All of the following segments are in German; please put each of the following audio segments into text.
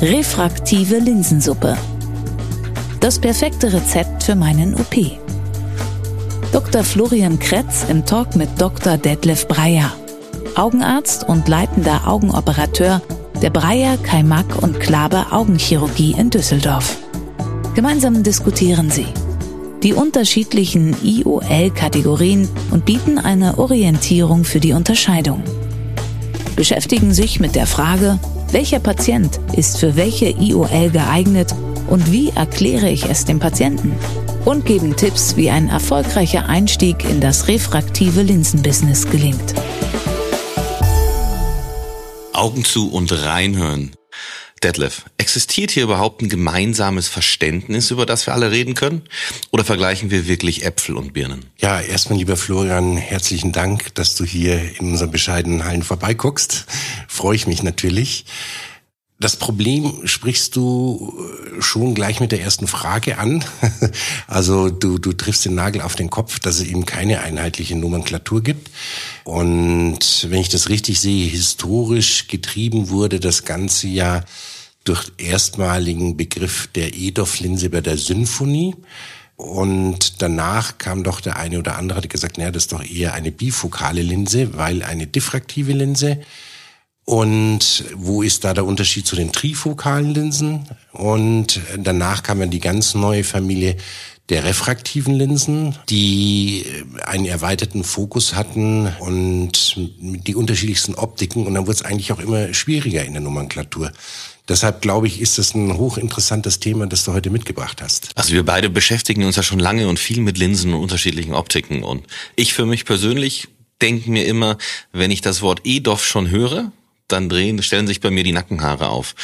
Refraktive Linsensuppe. Das perfekte Rezept für meinen OP. Dr. Florian Kretz im Talk mit Dr. Detlef Breyer, Augenarzt und leitender Augenoperateur der Breyer, Kaimak und Klabe Augenchirurgie in Düsseldorf. Gemeinsam diskutieren sie die unterschiedlichen IOL-Kategorien und bieten eine Orientierung für die Unterscheidung. Beschäftigen sich mit der Frage, welcher Patient ist für welche IOL geeignet und wie erkläre ich es dem Patienten? und geben Tipps, wie ein erfolgreicher Einstieg in das refraktive Linsenbusiness gelingt. Augen zu und reinhören. Detlef, existiert hier überhaupt ein gemeinsames Verständnis, über das wir alle reden können? Oder vergleichen wir wirklich Äpfel und Birnen? Ja, erstmal, lieber Florian, herzlichen Dank, dass du hier in unseren bescheidenen Hallen vorbeiguckst. Freue ich mich natürlich. Das Problem sprichst du äh, schon gleich mit der ersten Frage an. Also du, du triffst den Nagel auf den Kopf, dass es eben keine einheitliche Nomenklatur gibt. Und wenn ich das richtig sehe, historisch getrieben wurde das Ganze ja durch erstmaligen Begriff der EDOF-Linse bei der Symphonie. Und danach kam doch der eine oder andere, hat gesagt, naja, das ist doch eher eine bifokale Linse, weil eine diffraktive Linse und wo ist da der Unterschied zu den trifokalen Linsen? Und danach kam dann die ganz neue Familie der refraktiven Linsen, die einen erweiterten Fokus hatten und die unterschiedlichsten Optiken. Und dann wurde es eigentlich auch immer schwieriger in der Nomenklatur. Deshalb glaube ich, ist es ein hochinteressantes Thema, das du heute mitgebracht hast. Also wir beide beschäftigen uns ja schon lange und viel mit Linsen und unterschiedlichen Optiken. Und ich für mich persönlich denke mir immer, wenn ich das Wort EDOF schon höre, dann drehen, stellen sich bei mir die Nackenhaare auf.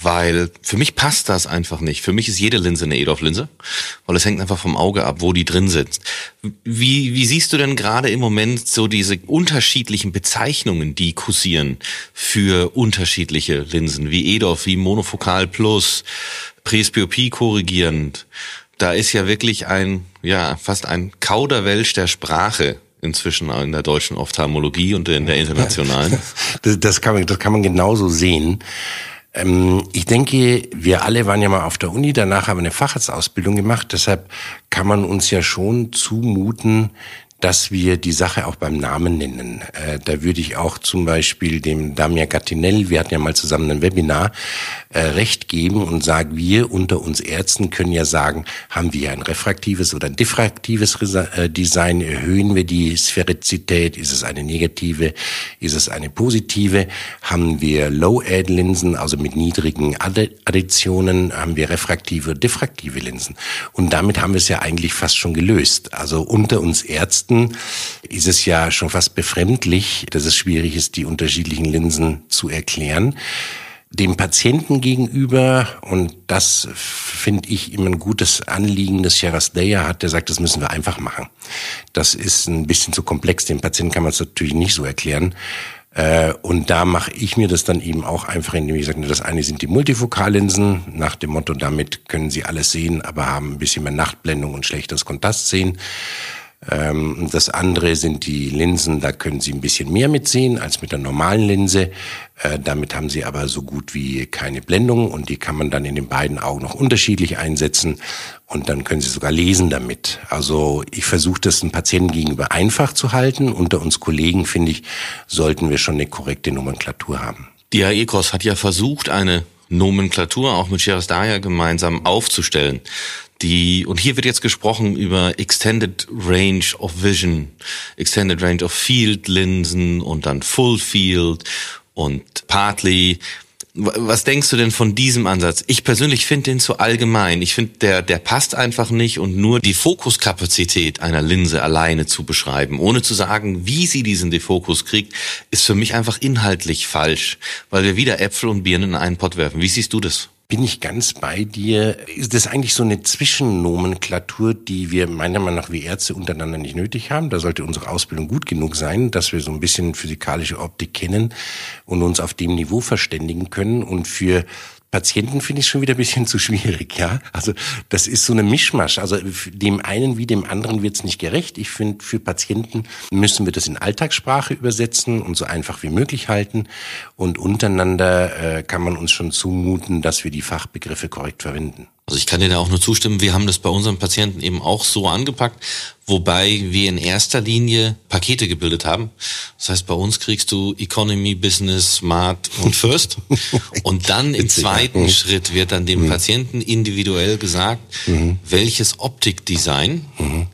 Weil für mich passt das einfach nicht. Für mich ist jede Linse eine EDOF-Linse, weil es hängt einfach vom Auge ab, wo die drin sitzt. Wie, wie siehst du denn gerade im Moment so diese unterschiedlichen Bezeichnungen, die kursieren für unterschiedliche Linsen, wie EDOF, wie Monofokal Plus, Presbyopie korrigierend? Da ist ja wirklich ein, ja, fast ein Kauderwelsch der Sprache inzwischen in der deutschen Ophthalmologie und in der internationalen? Das, das, kann, man, das kann man genauso sehen. Ähm, ich denke, wir alle waren ja mal auf der Uni, danach haben wir eine Facharztausbildung gemacht, deshalb kann man uns ja schon zumuten, dass wir die Sache auch beim Namen nennen. Äh, da würde ich auch zum Beispiel dem Damia Gattinell, wir hatten ja mal zusammen ein Webinar, äh, recht geben und sagen, wir unter uns Ärzten können ja sagen, haben wir ein refraktives oder ein diffraktives äh, Design, erhöhen wir die Spherizität, ist es eine negative, ist es eine positive, haben wir Low-Add-Linsen, also mit niedrigen Additionen, haben wir refraktive diffraktive Linsen. Und damit haben wir es ja eigentlich fast schon gelöst. Also unter uns Ärzten ist es ja schon fast befremdlich, dass es schwierig ist, die unterschiedlichen Linsen zu erklären dem Patienten gegenüber, und das finde ich immer ein gutes Anliegen, das Sheras Deya hat, der sagt, das müssen wir einfach machen. Das ist ein bisschen zu komplex, dem Patienten kann man es natürlich nicht so erklären. Äh, und da mache ich mir das dann eben auch einfach, indem ich sage, das eine sind die Multifokallinsen, nach dem Motto, damit können Sie alles sehen, aber haben ein bisschen mehr Nachtblendung und schlechteres Kontrastsehen. Ähm, das andere sind die Linsen, da können Sie ein bisschen mehr mitsehen als mit der normalen Linse. Äh, damit haben Sie aber so gut wie keine Blendung und die kann man dann in den beiden Augen noch unterschiedlich einsetzen und dann können Sie sogar lesen damit. Also ich versuche das den Patienten gegenüber einfach zu halten. Unter uns Kollegen, finde ich, sollten wir schon eine korrekte Nomenklatur haben. Die AECOS hat ja versucht, eine Nomenklatur auch mit Sheras Daya gemeinsam aufzustellen die, und hier wird jetzt gesprochen über Extended Range of Vision, Extended Range of Field Linsen und dann Full Field und Partly. Was denkst du denn von diesem Ansatz? Ich persönlich finde den zu allgemein. Ich finde, der, der passt einfach nicht und nur die Fokuskapazität einer Linse alleine zu beschreiben, ohne zu sagen, wie sie diesen Defokus kriegt, ist für mich einfach inhaltlich falsch, weil wir wieder Äpfel und Birnen in einen Pott werfen. Wie siehst du das? Bin ich ganz bei dir. Ist das eigentlich so eine Zwischennomenklatur, die wir meiner Meinung nach wie Ärzte untereinander nicht nötig haben? Da sollte unsere Ausbildung gut genug sein, dass wir so ein bisschen physikalische Optik kennen und uns auf dem Niveau verständigen können. Und für Patienten finde ich schon wieder ein bisschen zu schwierig, ja. Also das ist so eine Mischmasch. Also dem einen wie dem anderen wird es nicht gerecht. Ich finde, für Patienten müssen wir das in Alltagssprache übersetzen und so einfach wie möglich halten. Und untereinander äh, kann man uns schon zumuten, dass wir die Fachbegriffe korrekt verwenden. Also ich kann dir da auch nur zustimmen. Wir haben das bei unseren Patienten eben auch so angepackt, wobei wir in erster Linie Pakete gebildet haben. Das heißt, bei uns kriegst du Economy, Business, Smart und First. Und dann im zweiten mhm. Schritt wird dann dem mhm. Patienten individuell gesagt, mhm. welches Optikdesign mhm.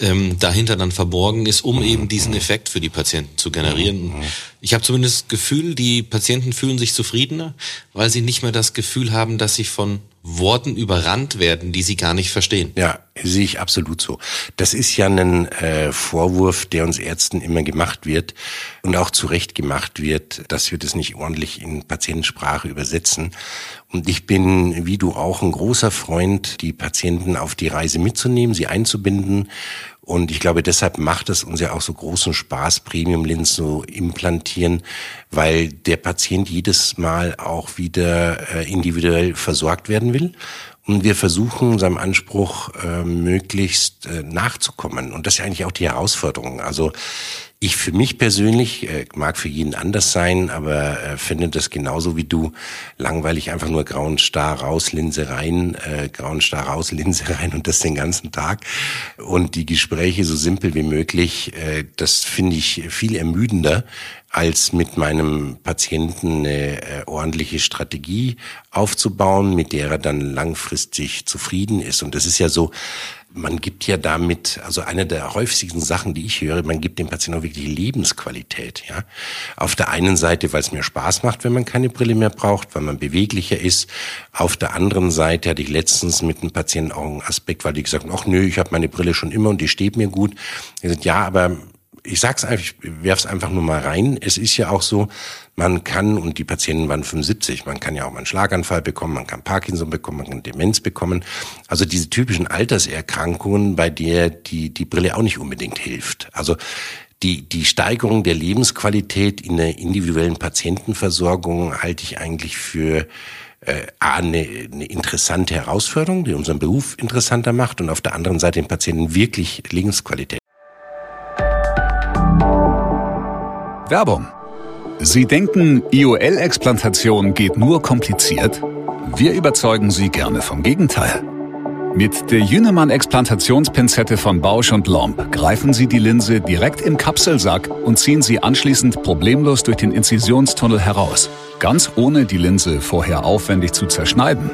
ähm, dahinter dann verborgen ist, um eben diesen Effekt für die Patienten zu generieren. Ich habe zumindest das Gefühl, die Patienten fühlen sich zufriedener, weil sie nicht mehr das Gefühl haben, dass sie von Worten überrannt werden, die sie gar nicht verstehen. Ja, sehe ich absolut so. Das ist ja ein äh, Vorwurf, der uns Ärzten immer gemacht wird und auch zu Recht gemacht wird, dass wir das nicht ordentlich in Patientensprache übersetzen. Und ich bin, wie du auch, ein großer Freund, die Patienten auf die Reise mitzunehmen, sie einzubinden und ich glaube, deshalb macht es uns ja auch so großen Spaß, Premium-Linsen zu implantieren, weil der Patient jedes Mal auch wieder äh, individuell versorgt werden will. Und wir versuchen seinem Anspruch äh, möglichst äh, nachzukommen. Und das ist ja eigentlich auch die Herausforderung. Also ich für mich persönlich, äh, mag für jeden anders sein, aber äh, finde das genauso wie du langweilig einfach nur grauen Star raus, Linse rein, äh, grauen Star raus, Linse rein und das den ganzen Tag. Und die Gespräche so simpel wie möglich, äh, das finde ich viel ermüdender, als mit meinem Patienten eine äh, ordentliche Strategie aufzubauen, mit der er dann langfristig zufrieden ist. Und das ist ja so, man gibt ja damit, also eine der häufigsten Sachen, die ich höre, man gibt dem Patienten auch wirklich Lebensqualität. Ja, auf der einen Seite, weil es mir Spaß macht, wenn man keine Brille mehr braucht, weil man beweglicher ist. Auf der anderen Seite hatte ich letztens mit einem Patienten auch einen Aspekt, weil die gesagt haben, ach nö, ich habe meine Brille schon immer und die steht mir gut. Ich gesagt, ja, aber ich sag's einfach, ich werf's einfach nur mal rein. Es ist ja auch so, man kann, und die Patienten waren 75, man kann ja auch mal einen Schlaganfall bekommen, man kann Parkinson bekommen, man kann Demenz bekommen. Also diese typischen Alterserkrankungen, bei der die, die Brille auch nicht unbedingt hilft. Also die, die Steigerung der Lebensqualität in der individuellen Patientenversorgung halte ich eigentlich für äh, eine, eine interessante Herausforderung, die unseren Beruf interessanter macht und auf der anderen Seite den Patienten wirklich Lebensqualität Werbung. Sie denken, IOL-Explantation geht nur kompliziert? Wir überzeugen Sie gerne vom Gegenteil. Mit der Jünemann-Explantationspinzette von Bausch und Lomb greifen Sie die Linse direkt im Kapselsack und ziehen sie anschließend problemlos durch den Inzisionstunnel heraus, ganz ohne die Linse vorher aufwendig zu zerschneiden.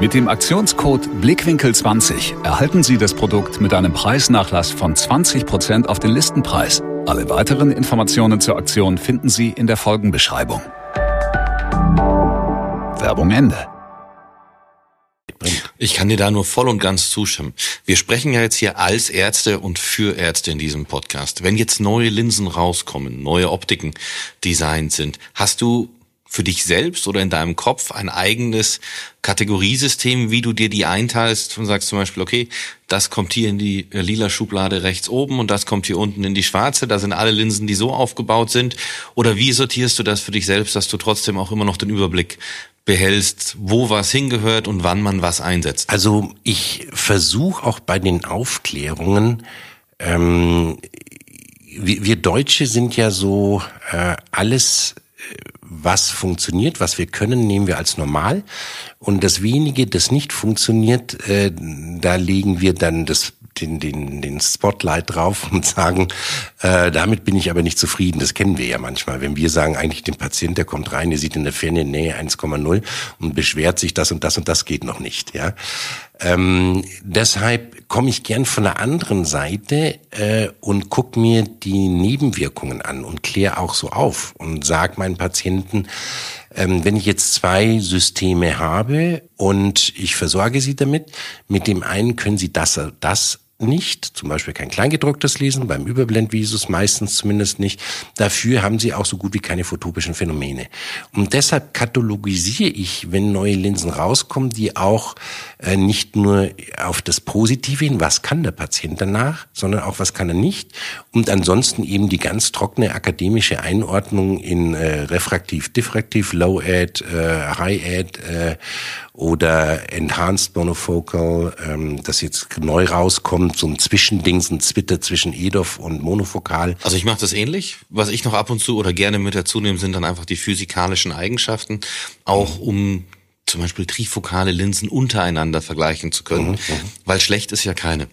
Mit dem Aktionscode Blickwinkel20 erhalten Sie das Produkt mit einem Preisnachlass von 20% auf den Listenpreis. Alle weiteren Informationen zur Aktion finden Sie in der Folgenbeschreibung. Werbung Ende. Ich kann dir da nur voll und ganz zustimmen. Wir sprechen ja jetzt hier als Ärzte und für Ärzte in diesem Podcast. Wenn jetzt neue Linsen rauskommen, neue Optiken designt sind, hast du für dich selbst oder in deinem Kopf ein eigenes Kategoriesystem, wie du dir die einteilst und sagst zum Beispiel, okay, das kommt hier in die äh, lila Schublade rechts oben und das kommt hier unten in die schwarze, da sind alle Linsen, die so aufgebaut sind. Oder wie sortierst du das für dich selbst, dass du trotzdem auch immer noch den Überblick behältst, wo was hingehört und wann man was einsetzt? Also ich versuche auch bei den Aufklärungen, ähm, wir, wir Deutsche sind ja so äh, alles was funktioniert, was wir können, nehmen wir als normal. Und das wenige, das nicht funktioniert, äh, da legen wir dann das den, den, den Spotlight drauf und sagen, äh, damit bin ich aber nicht zufrieden. Das kennen wir ja manchmal. Wenn wir sagen, eigentlich den Patient, der kommt rein, der sieht in der Ferne Nähe 1,0 und beschwert sich, das und das und das geht noch nicht. Ja, ähm, deshalb komme ich gern von der anderen Seite äh, und guck mir die Nebenwirkungen an und kläre auch so auf und sag meinen Patienten, Ähm, wenn ich jetzt zwei Systeme habe und ich versorge sie damit, mit dem einen können sie das, das nicht, zum Beispiel kein Kleingedrucktes lesen, beim Überblendvisus meistens zumindest nicht. Dafür haben sie auch so gut wie keine photopischen Phänomene. Und deshalb katalogisiere ich, wenn neue Linsen rauskommen, die auch äh, nicht nur auf das Positive hin, was kann der Patient danach, sondern auch was kann er nicht. Und ansonsten eben die ganz trockene akademische Einordnung in äh, refraktiv, diffraktiv, low ad, äh, high ad äh, oder enhanced monofocal, ähm, das jetzt neu rauskommt, so ein Zwischending, so ein Zwitter zwischen EDOF und monofokal. Also ich mache das ähnlich. Was ich noch ab und zu oder gerne mit dazu nehme, sind dann einfach die physikalischen Eigenschaften, auch um zum Beispiel trifokale Linsen untereinander vergleichen zu können, mhm. weil schlecht ist ja keine.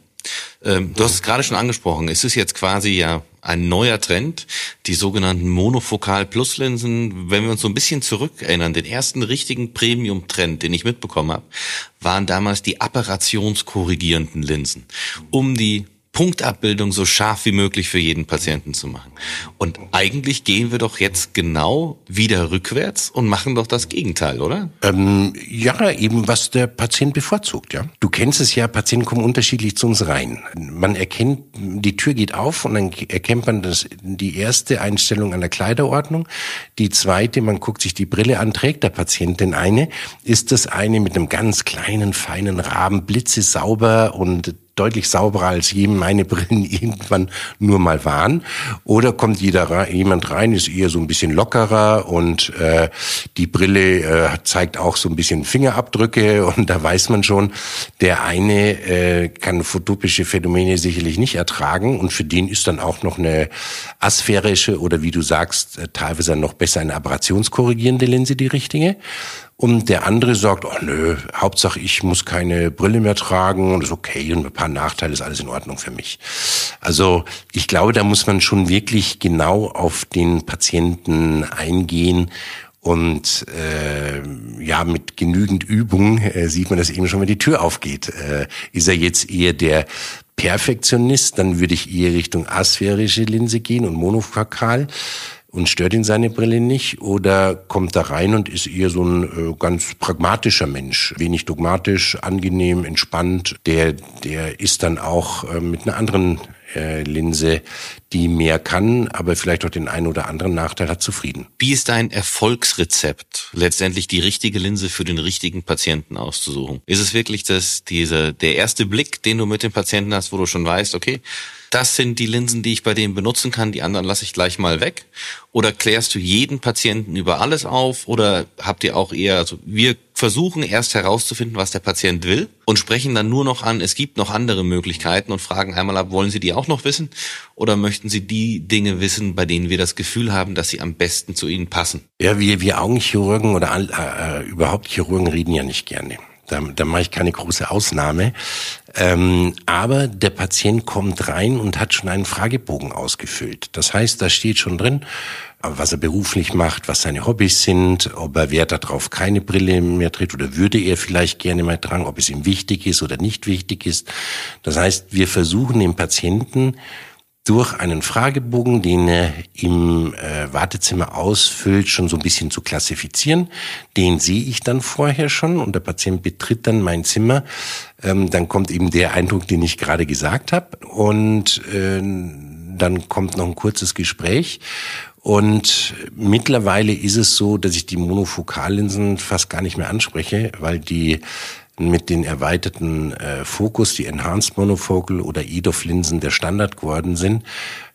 Ähm, du hast es gerade schon angesprochen. Es ist jetzt quasi ja ein neuer Trend, die sogenannten Monofokal-Plus-Linsen. Wenn wir uns so ein bisschen zurückerinnern, den ersten richtigen Premium-Trend, den ich mitbekommen habe, waren damals die apparationskorrigierenden Linsen, um die Punktabbildung so scharf wie möglich für jeden Patienten zu machen. Und eigentlich gehen wir doch jetzt genau wieder rückwärts und machen doch das Gegenteil, oder? Ähm, ja, eben was der Patient bevorzugt, ja. Du kennst es ja, Patienten kommen unterschiedlich zu uns rein. Man erkennt, die Tür geht auf und dann erkennt man das, die erste Einstellung an der Kleiderordnung. Die zweite, man guckt sich die Brille an, trägt der Patient denn eine? Ist das eine mit einem ganz kleinen, feinen Rahmen, blitze sauber und deutlich sauberer als je meine Brillen irgendwann nur mal waren. Oder kommt jeder rein, jemand rein, ist eher so ein bisschen lockerer und äh, die Brille äh, zeigt auch so ein bisschen Fingerabdrücke und da weiß man schon, der eine äh, kann photopische Phänomene sicherlich nicht ertragen und für den ist dann auch noch eine asphärische oder wie du sagst, äh, teilweise noch besser eine aberrationskorrigierende Linse die richtige. Und der andere sagt, oh nö, Hauptsache ich muss keine Brille mehr tragen und ist okay und ein paar Nachteile ist alles in Ordnung für mich. Also ich glaube, da muss man schon wirklich genau auf den Patienten eingehen und äh, ja, mit genügend Übung äh, sieht man das eben schon, wenn die Tür aufgeht. Äh, ist er jetzt eher der Perfektionist, dann würde ich eher Richtung asphärische Linse gehen und monofokal und stört ihn seine Brille nicht oder kommt da rein und ist eher so ein äh, ganz pragmatischer Mensch, wenig dogmatisch, angenehm, entspannt. Der, der ist dann auch äh, mit einer anderen äh, Linse, die mehr kann, aber vielleicht auch den einen oder anderen Nachteil hat, zufrieden. Wie ist dein Erfolgsrezept, letztendlich die richtige Linse für den richtigen Patienten auszusuchen? Ist es wirklich das, diese, der erste Blick, den du mit dem Patienten hast, wo du schon weißt, okay, das sind die Linsen, die ich bei dem benutzen kann, die anderen lasse ich gleich mal weg? Oder klärst du jeden Patienten über alles auf? Oder habt ihr auch eher, also wir versuchen erst herauszufinden, was der Patient will und sprechen dann nur noch an, es gibt noch andere Möglichkeiten und fragen einmal ab, wollen Sie die auch noch wissen? Oder möchten Sie die Dinge wissen, bei denen wir das Gefühl haben, dass sie am besten zu Ihnen passen? Ja, wir, wir Augenchirurgen oder äh, überhaupt Chirurgen reden ja nicht gerne. Da, da mache ich keine große Ausnahme. Ähm, aber der Patient kommt rein und hat schon einen Fragebogen ausgefüllt. Das heißt, da steht schon drin, was er beruflich macht, was seine Hobbys sind, ob er Wert darauf keine Brille mehr trägt oder würde er vielleicht gerne mal tragen, ob es ihm wichtig ist oder nicht wichtig ist. Das heißt, wir versuchen dem Patienten durch einen Fragebogen, den er im äh, Wartezimmer ausfüllt, schon so ein bisschen zu klassifizieren. Den sehe ich dann vorher schon und der Patient betritt dann mein Zimmer. Ähm, dann kommt eben der Eindruck, den ich gerade gesagt habe und äh, dann kommt noch ein kurzes Gespräch und mittlerweile ist es so, dass ich die Monofokallinsen fast gar nicht mehr anspreche, weil die mit den erweiterten äh, Fokus, die Enhanced Monofocal oder EDOF-Linsen der Standard geworden sind.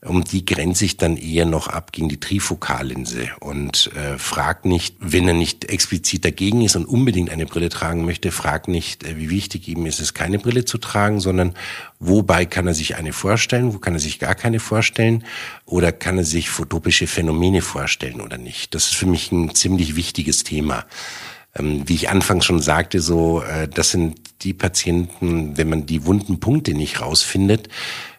Um die grenze ich dann eher noch ab gegen die Trifokallinse und äh, frag nicht, wenn er nicht explizit dagegen ist und unbedingt eine Brille tragen möchte, frag nicht, äh, wie wichtig ihm ist es, keine Brille zu tragen, sondern wobei kann er sich eine vorstellen, wo kann er sich gar keine vorstellen oder kann er sich photopische Phänomene vorstellen oder nicht. Das ist für mich ein ziemlich wichtiges Thema wie ich anfangs schon sagte, so, äh, das sind die Patienten, wenn man die wunden Punkte nicht rausfindet,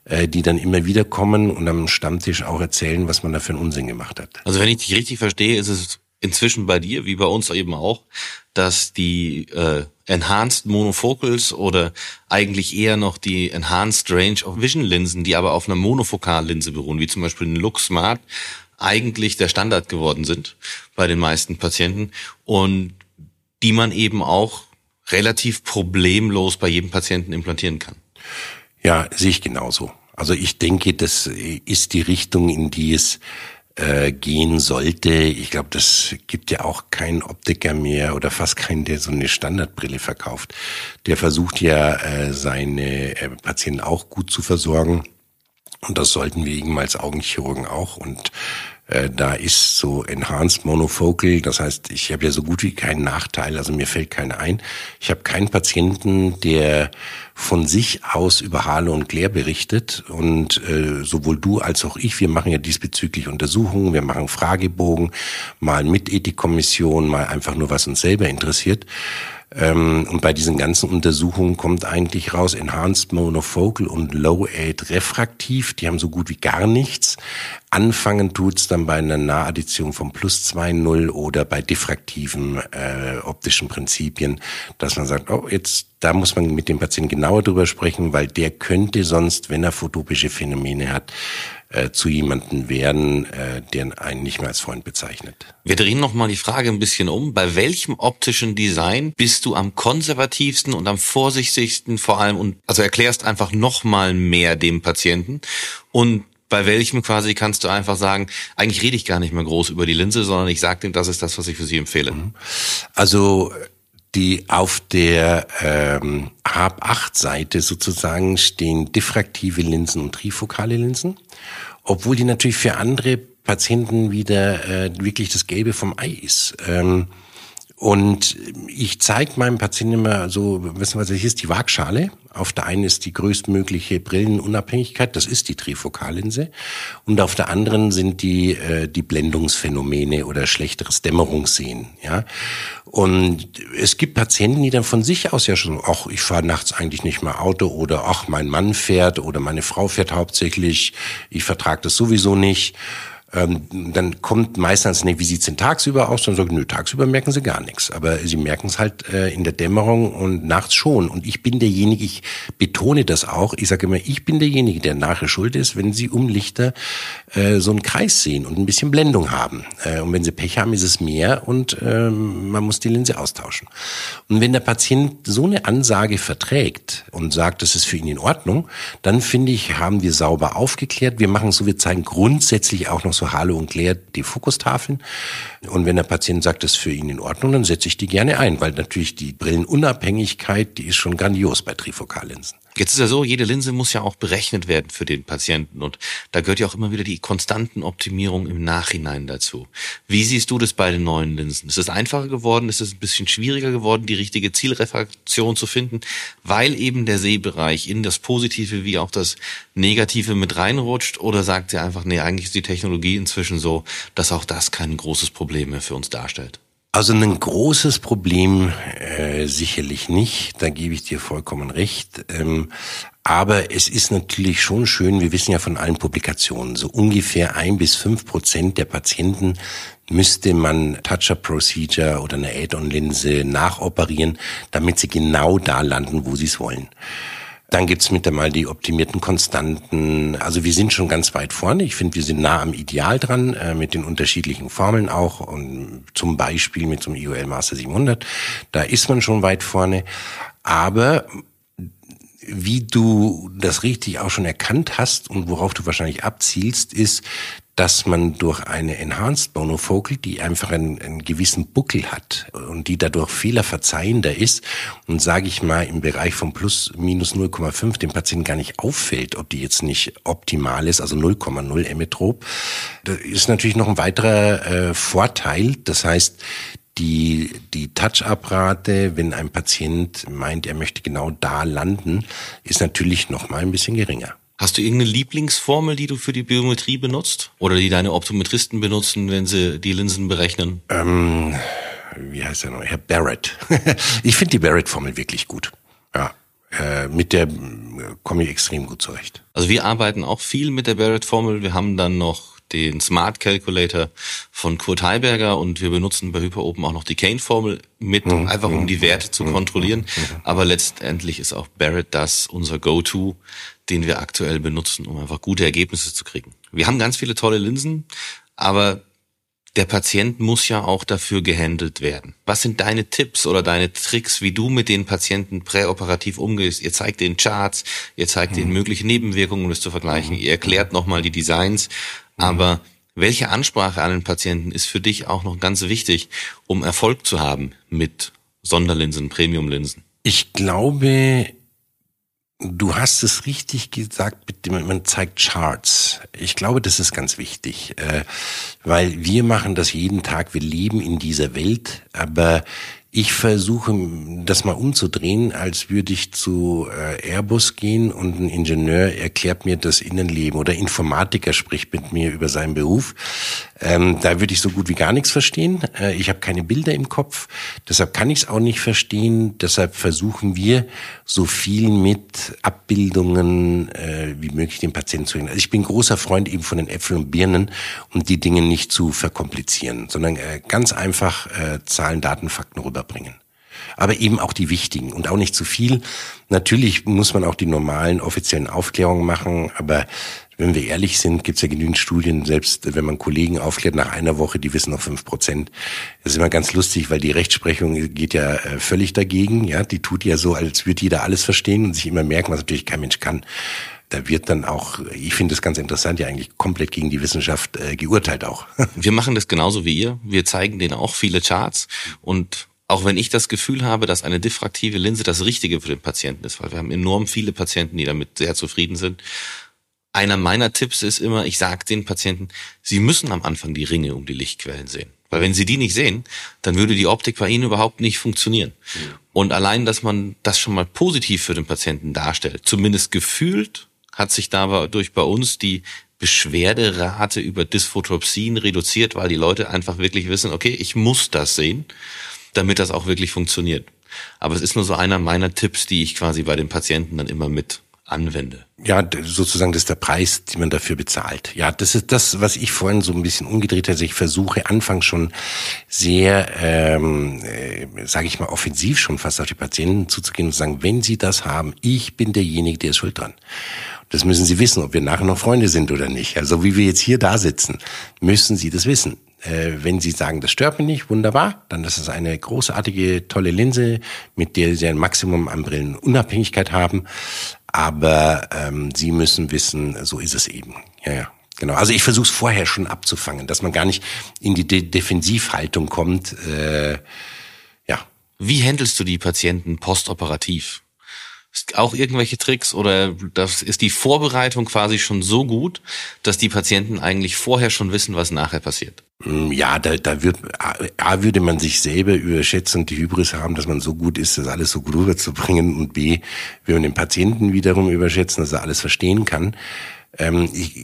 äh, die dann immer wieder kommen und am Stammtisch auch erzählen, was man da für einen Unsinn gemacht hat. Also wenn ich dich richtig verstehe, ist es inzwischen bei dir, wie bei uns eben auch, dass die äh, Enhanced Monofocals oder eigentlich eher noch die Enhanced Range of Vision Linsen, die aber auf einer Monofokallinse beruhen, wie zum Beispiel ein Lux Smart, eigentlich der Standard geworden sind bei den meisten Patienten und die man eben auch relativ problemlos bei jedem Patienten implantieren kann. Ja, sehe ich genauso. Also ich denke, das ist die Richtung, in die es äh, gehen sollte. Ich glaube, das gibt ja auch keinen Optiker mehr oder fast keinen, der so eine Standardbrille verkauft. Der versucht ja äh, seine äh, Patienten auch gut zu versorgen. Und das sollten wir eben als Augenchirurgen auch. Und da ist so Enhanced Monofocal, das heißt, ich habe ja so gut wie keinen Nachteil, also mir fällt keiner ein. Ich habe keinen Patienten, der von sich aus über Hale und Glare berichtet und äh, sowohl du als auch ich, wir machen ja diesbezüglich Untersuchungen, wir machen Fragebogen, mal mit Ethikkommission, mal einfach nur, was uns selber interessiert. Ähm, und bei diesen ganzen Untersuchungen kommt eigentlich raus Enhanced Monofocal und Low Aid refraktiv. Die haben so gut wie gar nichts. Anfangen tut's dann bei einer Nahaddition von plus 2,0 oder bei diffraktiven äh, optischen Prinzipien, dass man sagt, oh, jetzt da muss man mit dem Patienten genauer drüber sprechen, weil der könnte sonst, wenn er photopische Phänomene hat, äh, zu jemanden werden, äh, der einen nicht mehr als Freund bezeichnet. Wir drehen nochmal die Frage ein bisschen um. Bei welchem optischen Design bist du am konservativsten und am vorsichtigsten vor allem und also erklärst einfach nochmal mehr dem Patienten und bei welchem quasi kannst du einfach sagen, eigentlich rede ich gar nicht mehr groß über die Linse, sondern ich sage dem, das ist das, was ich für sie empfehle. Mhm. Also die auf der ähm, Hab-8-Seite sozusagen stehen diffraktive Linsen und trifokale Linsen, obwohl die natürlich für andere Patienten wieder äh, wirklich das Gelbe vom Ei ist. Ähm, und ich zeige meinem Patienten immer so, wissen wir, hier ist die Waagschale. Auf der einen ist die größtmögliche Brillenunabhängigkeit, das ist die Trifokallinse. Und auf der anderen sind die, äh, die Blendungsphänomene oder schlechteres Dämmerungssehen. Ja? Und es gibt Patienten, die dann von sich aus ja schon, ach, ich fahre nachts eigentlich nicht mehr Auto oder ach, mein Mann fährt oder meine Frau fährt hauptsächlich, ich vertrage das sowieso nicht. Ähm, dann kommt meistens, nee, wie sieht's denn tagsüber aus? Dann sagen, nö, tagsüber merken sie gar nichts. Aber sie merken es halt äh, in der Dämmerung und nachts schon. Und ich bin derjenige, ich betone das auch, ich sage immer, ich bin derjenige, der nachher schuld ist, wenn sie um Lichter äh, so einen Kreis sehen und ein bisschen Blendung haben. Äh, und wenn sie Pech haben, ist es mehr und ähm, man muss die Linse austauschen. Und wenn der Patient so eine Ansage verträgt und sagt, das ist für ihn in Ordnung, dann finde ich, haben wir sauber aufgeklärt. Wir machen so, wir zeigen grundsätzlich auch noch so so Halo und Claire die Fokustafeln. Und wenn der Patient sagt, das ist für ihn in Ordnung, dann setze ich die gerne ein, weil natürlich die Brillenunabhängigkeit, die ist schon grandios bei Trifokallinsen. Jetzt ist ja so, jede Linse muss ja auch berechnet werden für den Patienten und da gehört ja auch immer wieder die konstanten Optimierung im Nachhinein dazu. Wie siehst du das bei den neuen Linsen? Ist es einfacher geworden? Ist es ein bisschen schwieriger geworden, die richtige Zielrefraktion zu finden, weil eben der Sehbereich in das Positive wie auch das Negative mit reinrutscht? Oder sagt ihr einfach, nee, eigentlich ist die Technologie inzwischen so, dass auch das kein großes Problem mehr für uns darstellt? Also ein großes Problem äh, sicherlich nicht, da gebe ich dir vollkommen recht. Ähm, aber es ist natürlich schon schön, wir wissen ja von allen Publikationen, so ungefähr ein bis fünf Prozent der Patienten müsste man Touch-Up-Procedure oder eine Add-on-Linse nachoperieren, damit sie genau da landen, wo sie es wollen. Dann gibt's mit einmal die optimierten Konstanten. Also wir sind schon ganz weit vorne. Ich finde, wir sind nah am Ideal dran, äh, mit den unterschiedlichen Formeln auch. Und zum Beispiel mit so einem IOL Master 700. Da ist man schon weit vorne. Aber wie du das richtig auch schon erkannt hast und worauf du wahrscheinlich abzielst, ist, dass man durch eine Enhanced Monofocal, die einfach einen, einen gewissen Buckel hat und die dadurch fehlerverzeihender ist und sage ich mal im Bereich von plus minus 0,5 dem Patienten gar nicht auffällt, ob die jetzt nicht optimal ist, also 0,0 Emmetrop. Das ist natürlich noch ein weiterer äh, Vorteil. Das heißt, die, die Touch-Up-Rate, wenn ein Patient meint, er möchte genau da landen, ist natürlich noch mal ein bisschen geringer. Hast du irgendeine Lieblingsformel, die du für die Biometrie benutzt? Oder die deine Optometristen benutzen, wenn sie die Linsen berechnen? Ähm, wie heißt er noch? Herr Barrett. ich finde die Barrett-Formel wirklich gut. Ja. Äh, mit der komme ich extrem gut zurecht. Also wir arbeiten auch viel mit der Barrett-Formel. Wir haben dann noch den Smart Calculator von Kurt Heiberger und wir benutzen bei HyperOpen auch noch die Kane-Formel mit, mhm. einfach um die Werte zu mhm. kontrollieren. Mhm. Aber letztendlich ist auch Barrett das unser Go-To, den wir aktuell benutzen, um einfach gute Ergebnisse zu kriegen. Wir haben ganz viele tolle Linsen, Aber der Patient muss ja auch dafür gehandelt werden. Was sind deine Tipps oder deine Tricks, wie du mit den Patienten präoperativ umgehst? Ihr zeigt den Charts, ihr zeigt mhm. den möglichen Nebenwirkungen, um das zu vergleichen. Mhm. Ihr erklärt nochmal die Designs. Mhm. Aber welche Ansprache an den Patienten ist für dich auch noch ganz wichtig, um Erfolg zu haben mit Sonderlinsen, Premiumlinsen? Ich glaube, Du hast es richtig gesagt, man zeigt Charts. Ich glaube, das ist ganz wichtig, äh, weil wir machen das jeden Tag, wir leben in dieser Welt, aber ich versuche das mal umzudrehen, als würde ich zu äh, Airbus gehen und ein Ingenieur erklärt mir das Innenleben oder Informatiker spricht mit mir über seinen Beruf. Ähm, da würde ich so gut wie gar nichts verstehen. Äh, ich habe keine Bilder im Kopf, deshalb kann ich es auch nicht verstehen. Deshalb versuchen wir so viel mit Abbildungen äh, wie möglich den Patienten zu reden. Also ich bin großer Freund eben von den Äpfeln und Birnen, um die Dinge nicht zu verkomplizieren, sondern äh, ganz einfach äh, Zahlen, Daten, Fakten rüberbringen aber eben auch die wichtigen und auch nicht zu viel. Natürlich muss man auch die normalen offiziellen Aufklärungen machen, aber wenn wir ehrlich sind, gibt es ja genügend Studien, selbst wenn man Kollegen aufklärt nach einer Woche, die wissen noch fünf Prozent. Das ist immer ganz lustig, weil die Rechtsprechung geht ja äh, völlig dagegen. Ja, die tut ja so, als würde jeder alles verstehen und sich immer merken, was natürlich kein Mensch kann da wird dann auch, ich finde es ganz interessant, ja eigentlich komplett gegen die Wissenschaft äh, geurteilt auch. Wir machen das genauso wie ihr. Wir zeigen denen auch viele Charts und auch wenn ich das Gefühl habe, dass eine diffraktive Linse das Richtige für den Patienten ist, weil wir haben enorm viele Patienten, die damit sehr zufrieden sind, einer meiner Tipps ist immer, ich sage den Patienten, sie müssen am Anfang die Ringe um die Lichtquellen sehen. Weil wenn sie die nicht sehen, dann würde die Optik bei ihnen überhaupt nicht funktionieren. Mhm. Und allein, dass man das schon mal positiv für den Patienten darstellt, zumindest gefühlt, hat sich dadurch bei uns die Beschwerderate über Dysphotopsin reduziert, weil die Leute einfach wirklich wissen, okay, ich muss das sehen, damit das auch wirklich funktioniert. Aber es ist nur so einer meiner Tipps, die ich quasi bei den Patienten dann immer mit anwende. Ja, sozusagen das ist der Preis, den man dafür bezahlt. Ja, das ist das, was ich vorhin so ein bisschen umgedreht habe. Ich versuche anfangs schon sehr, ähm, äh, sage ich mal, offensiv schon fast auf die Patienten zuzugehen und zu sagen, wenn Sie das haben, ich bin derjenige, der ist schuld dran. Das müssen Sie wissen, ob wir nachher noch Freunde sind oder nicht. Also wie wir jetzt hier da sitzen, müssen Sie das wissen. Äh, wenn Sie sagen, das stört mich nicht, wunderbar, dann ist es eine großartige, tolle Linse, mit der Sie ein Maximum an Brillenunabhängigkeit haben. Aber ähm, Sie müssen wissen, so ist es eben. Ja, ja. Genau. Also ich versuche es vorher schon abzufangen, dass man gar nicht in die De Defensivhaltung kommt. Äh, ja. Wie handelst du die Patienten postoperativ? Auch irgendwelche Tricks oder das ist die Vorbereitung quasi schon so gut, dass die Patienten eigentlich vorher schon wissen, was nachher passiert? Mm, ja, da, da wird, A, würde man sich selber überschätzen und die Hybris haben, dass man so gut ist, das alles so gut rüberzubringen und B, würde man den Patienten wiederum überschätzen, dass er alles verstehen kann. Ähm, ich,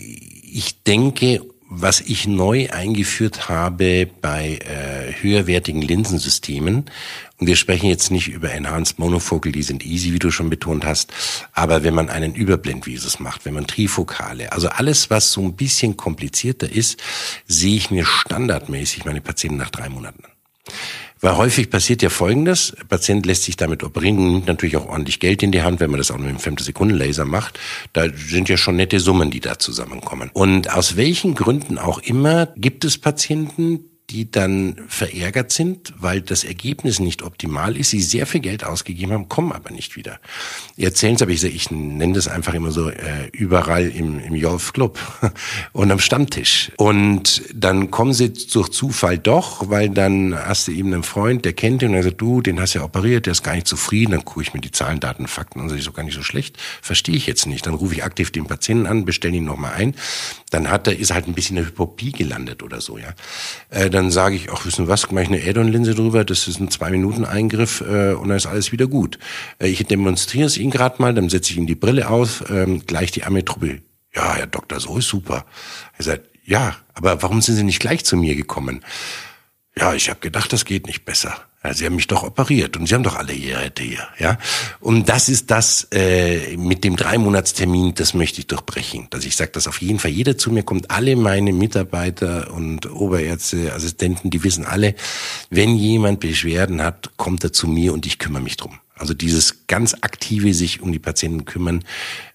ich denke, was ich neu eingeführt habe bei äh, höherwertigen Linsensystemen, und wir sprechen jetzt nicht über Enhanced Monofocal, die sind easy, wie du schon betont hast, aber wenn man einen Überblendvisus macht, wenn man Trifokale, also alles, was so ein bisschen komplizierter ist, sehe ich mir standardmäßig meine Patienten nach drei Monaten an. Weil häufig passiert ja Folgendes, der Patient lässt sich damit operieren, nimmt natürlich auch ordentlich Geld in die Hand, wenn man das auch mit dem Femtosekunden-Laser macht. Da sind ja schon nette Summen, die da zusammenkommen. Und aus welchen Gründen auch immer gibt es Patienten, die dann verärgert sind, weil das Ergebnis nicht optimal ist, sie sehr viel Geld ausgegeben haben, kommen aber nicht wieder. Erzählen es aber, ich, ich nenne das einfach immer so, äh, überall im, im Jolf Club und am Stammtisch. Und dann kommen sie durch Zufall doch, weil dann hast du eben einen Freund, der kennt ihn und er sagt, du, den hast ja operiert, der ist gar nicht zufrieden, dann gucke ich mir die Zahlen, Daten, Fakten und so, so gar nicht so schlecht, verstehe ich jetzt nicht. Dann rufe ich aktiv den Patienten an, bestelle ihn nochmal ein, dann hat er, ist halt ein bisschen eine Hypopie gelandet oder so, ja. Äh, dann sage ich, ach, wissen was, mache ich eine Add-on-Linse drüber, das ist ein Zwei-Minuten-Eingriff äh, und dann ist alles wieder gut. Äh, ich demonstriere es Ihnen gerade mal, dann setze ich Ihnen die Brille auf, ähm, gleich die Ametrope. Ja, Herr Doktor, so ist super. Er sagt, ja, aber warum sind Sie nicht gleich zu mir gekommen? Ja, ich habe gedacht, das geht nicht besser. Ja, sie haben mich doch operiert und sie haben doch alle Geräte hier, ja. Und das ist das äh, mit dem Dreimonatstermin, das möchte ich durchbrechen. Dass ich sage, dass auf jeden Fall jeder zu mir kommt, alle meine Mitarbeiter und Oberärzte, Assistenten, die wissen alle, wenn jemand Beschwerden hat, kommt er zu mir und ich kümmere mich drum. Also dieses ganz aktive sich um die Patienten kümmern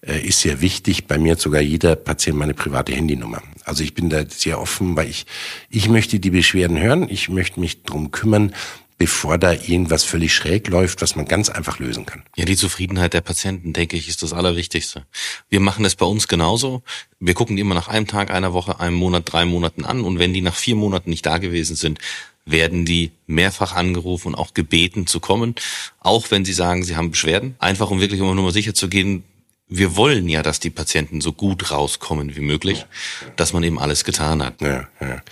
äh, ist sehr wichtig. Bei mir hat sogar jeder Patient meine private Handynummer. Also ich bin da sehr offen, weil ich ich möchte die Beschwerden hören, ich möchte mich drum kümmern, bevor da irgendwas völlig schräg läuft, was man ganz einfach lösen kann. Ja, die Zufriedenheit der Patienten, denke ich, ist das Allerwichtigste. Wir machen es bei uns genauso. Wir gucken die immer nach einem Tag, einer Woche, einem Monat, drei Monaten an und wenn die nach vier Monaten nicht da gewesen sind, werden die mehrfach angerufen und auch gebeten zu kommen, auch wenn sie sagen, sie haben Beschwerden. Einfach um wirklich immer nur mal sicher zu gehen, wir wollen ja, dass die Patienten so gut rauskommen wie möglich, dass man eben alles getan hat. Ja, ja.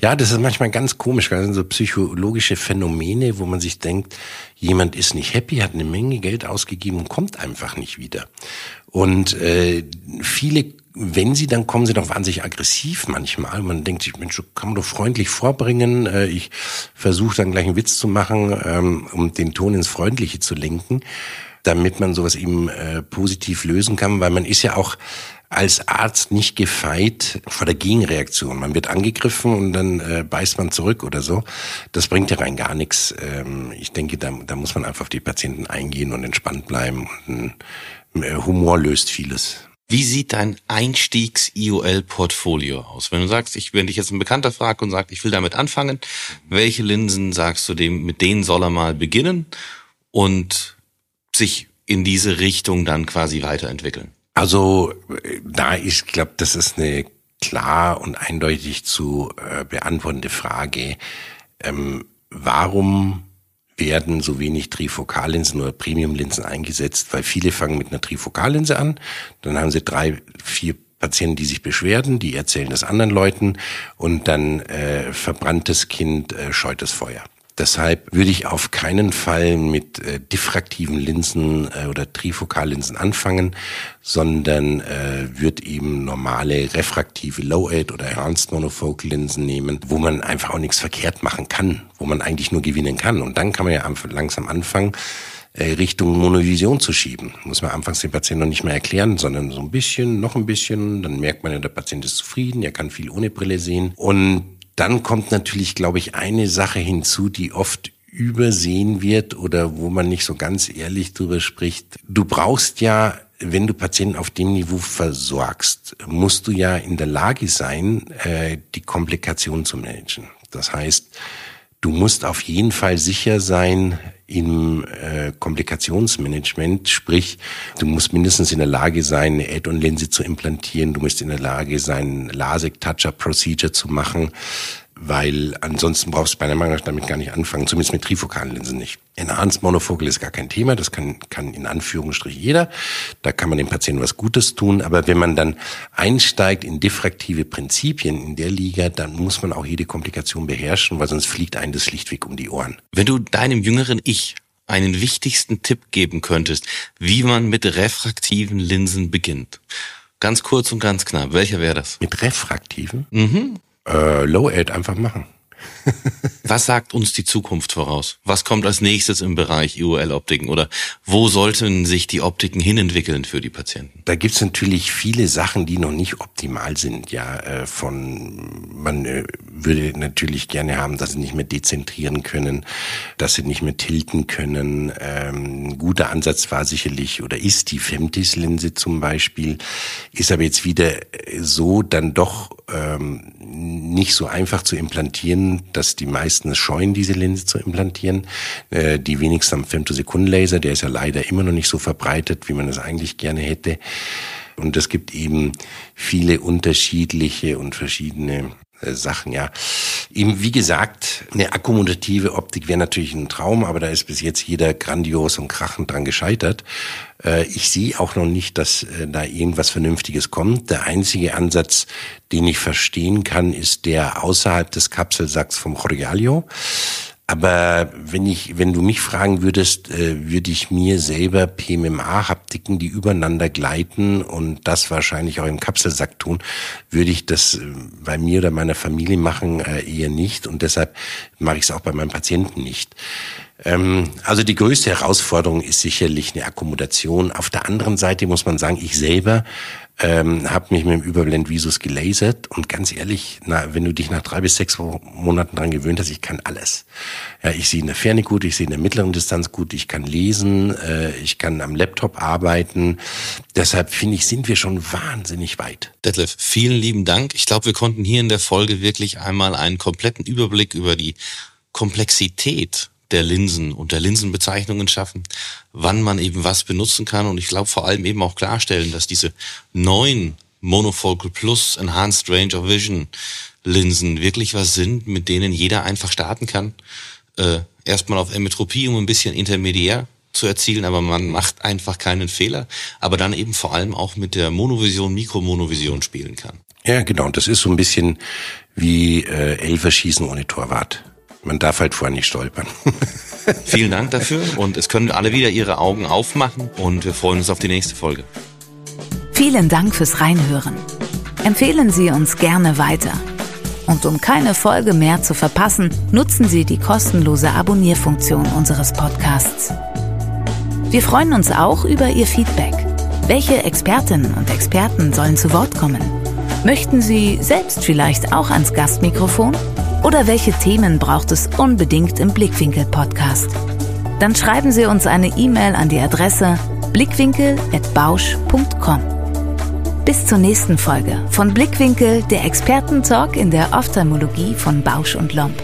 ja, das ist manchmal ganz komisch, weil das sind so psychologische Phänomene, wo man sich denkt, jemand ist nicht happy, hat eine Menge Geld ausgegeben und kommt einfach nicht wieder. Und äh, viele wenn sie dann kommen, sie doch wahnsinnig aggressiv manchmal. Man denkt sich, Mensch, kann man doch freundlich vorbringen. Äh, ich versuche dann gleich einen Witz zu machen, ähm, um den Ton ins Freundliche zu lenken damit man sowas eben äh, positiv lösen kann, weil man ist ja auch als Arzt nicht gefeit vor der Gegenreaktion. Man wird angegriffen und dann äh, beißt man zurück oder so. Das bringt ja rein gar nichts. Ähm, ich denke, da, da muss man einfach auf die Patienten eingehen und entspannt bleiben. Und äh, Humor löst vieles. Wie sieht dein Einstiegs-IOL-Portfolio aus? Wenn du sagst, ich, wenn dich jetzt ein Bekannter fragt und sagt, ich will damit anfangen, welche Linsen sagst du dem, mit denen soll er mal beginnen? Und sich in diese Richtung dann quasi weiterentwickeln? Also da ich glaube, das ist eine klar und eindeutig zu äh, beantwortende Frage. Ähm, warum werden so wenig Trifokallinsen oder Premiumlinsen eingesetzt? Weil viele fangen mit einer Trifokallinse an, dann haben sie drei, vier Patienten, die sich beschwerden, die erzählen das anderen Leuten und dann äh, verbranntes Kind äh, scheut das Feuer. Deshalb würde ich auf keinen Fall mit äh, diffraktiven Linsen äh, oder Trifokallinsen anfangen, sondern äh, würde eben normale refraktive Low-Aid oder Enhanced Monofocal Linsen nehmen, wo man einfach auch nichts verkehrt machen kann, wo man eigentlich nur gewinnen kann. Und dann kann man ja langsam anfangen, äh, Richtung Monovision zu schieben. Muss man anfangs dem Patienten noch nicht mehr erklären, sondern so ein bisschen, noch ein bisschen, dann merkt man ja, der Patient ist zufrieden, er kann viel ohne Brille sehen. Und dann kommt natürlich, glaube ich, eine Sache hinzu, die oft übersehen wird oder wo man nicht so ganz ehrlich drüber spricht. Du brauchst ja, wenn du Patienten auf dem Niveau versorgst, musst du ja in der Lage sein, äh, die Komplikation zu managen. Das heißt, du musst auf jeden Fall sicher sein, im äh, Komplikationsmanagement, sprich, du musst mindestens in der Lage sein, eine Add-on-Linse zu implantieren, du musst in der Lage sein, LASIK-Touch-Up-Procedure zu machen, weil ansonsten brauchst du bei einer Mangel damit gar nicht anfangen, zumindest mit trifokalen Linsen nicht. Enhanced Monofocal ist gar kein Thema, das kann, kann in Anführungsstrichen jeder. Da kann man dem Patienten was Gutes tun, aber wenn man dann einsteigt in diffraktive Prinzipien in der Liga, dann muss man auch jede Komplikation beherrschen, weil sonst fliegt einem das schlichtweg um die Ohren. Wenn du deinem jüngeren Ich einen wichtigsten Tipp geben könntest, wie man mit refraktiven Linsen beginnt. Ganz kurz und ganz knapp, welcher wäre das? Mit refraktiven? Mhm äh, Low-Aid einfach machen. Was sagt uns die Zukunft voraus? Was kommt als nächstes im Bereich IOL-Optiken oder wo sollten sich die Optiken hinentwickeln für die Patienten? Da gibt's natürlich viele Sachen, die noch nicht optimal sind. Ja, äh, von man äh, würde natürlich gerne haben, dass sie nicht mehr dezentrieren können, dass sie nicht mehr tilten können. Ähm, ein guter Ansatz war sicherlich oder ist die Femtis-Linse zum Beispiel, ist aber jetzt wieder so dann doch ähm, nicht so einfach zu implantieren, dass die meisten es scheuen, diese Linse zu implantieren. Äh, die wenigsten am Femtosekundenlaser, der ist ja leider immer noch nicht so verbreitet, wie man es eigentlich gerne hätte. Und es gibt eben viele unterschiedliche und verschiedene Sachen, ja. Eben, wie gesagt, eine akkomodative Optik wäre natürlich ein Traum, aber da ist bis jetzt jeder grandios und krachend dran gescheitert. Äh, ich sehe auch noch nicht, dass äh, da irgendwas Vernünftiges kommt. Der einzige Ansatz, den ich verstehen kann, ist der außerhalb des Kapselsacks vom Chorialio. Aber wenn ich, wenn du mich fragen würdest, äh, würde ich mir selber PMMA-Haptiken, die übereinander gleiten und das wahrscheinlich auch im Kapselsack tun, würde ich das äh, bei mir oder meiner Familie machen äh, eher nicht und deshalb mache ich es auch bei meinen Patienten nicht. Ähm, also die größte Herausforderung ist sicherlich eine Akkommodation. Auf der anderen Seite muss man sagen, ich selber ähm, habe mich mit dem Überblendvisus gelasert und ganz ehrlich, na, wenn du dich nach drei bis sechs Monaten dran gewöhnt hast, ich kann alles. Ja, ich sehe in der Ferne gut, ich sehe in der mittleren Distanz gut, ich kann lesen, äh, ich kann am Laptop arbeiten. Deshalb finde ich, sind wir schon wahnsinnig weit. Detlef, vielen lieben Dank. Ich glaube, wir konnten hier in der Folge wirklich einmal einen kompletten Überblick über die Komplexität der Linsen und der Linsenbezeichnungen schaffen, wann man eben was benutzen kann und ich glaube vor allem eben auch klarstellen, dass diese neuen Monofocal Plus Enhanced Range of Vision Linsen wirklich was sind, mit denen jeder einfach starten kann. Äh, erstmal auf Emmetropie, um ein bisschen intermediär zu erzielen, aber man macht einfach keinen Fehler, aber dann eben vor allem auch mit der Monovision, Mikromonovision spielen kann. Ja, genau. Das ist so ein bisschen wie äh, Elferschießen ohne Torwart man darf halt vorher nicht stolpern. Vielen Dank dafür und es können alle wieder ihre Augen aufmachen und wir freuen uns auf die nächste Folge. Vielen Dank fürs Reinhören. Empfehlen Sie uns gerne weiter. Und um keine Folge mehr zu verpassen, nutzen Sie die kostenlose Abonnierfunktion unseres Podcasts. Wir freuen uns auch über Ihr Feedback. Welche Expertinnen und Experten sollen zu Wort kommen? Möchten Sie selbst vielleicht auch ans Gastmikrofon? Oder welche Themen braucht es unbedingt im Blickwinkel-Podcast? Dann schreiben Sie uns eine E-Mail an die Adresse blickwinkel.bausch.com. Bis zur nächsten Folge von Blickwinkel, der Expertentalk in der Ophthalmologie von Bausch und Lomb.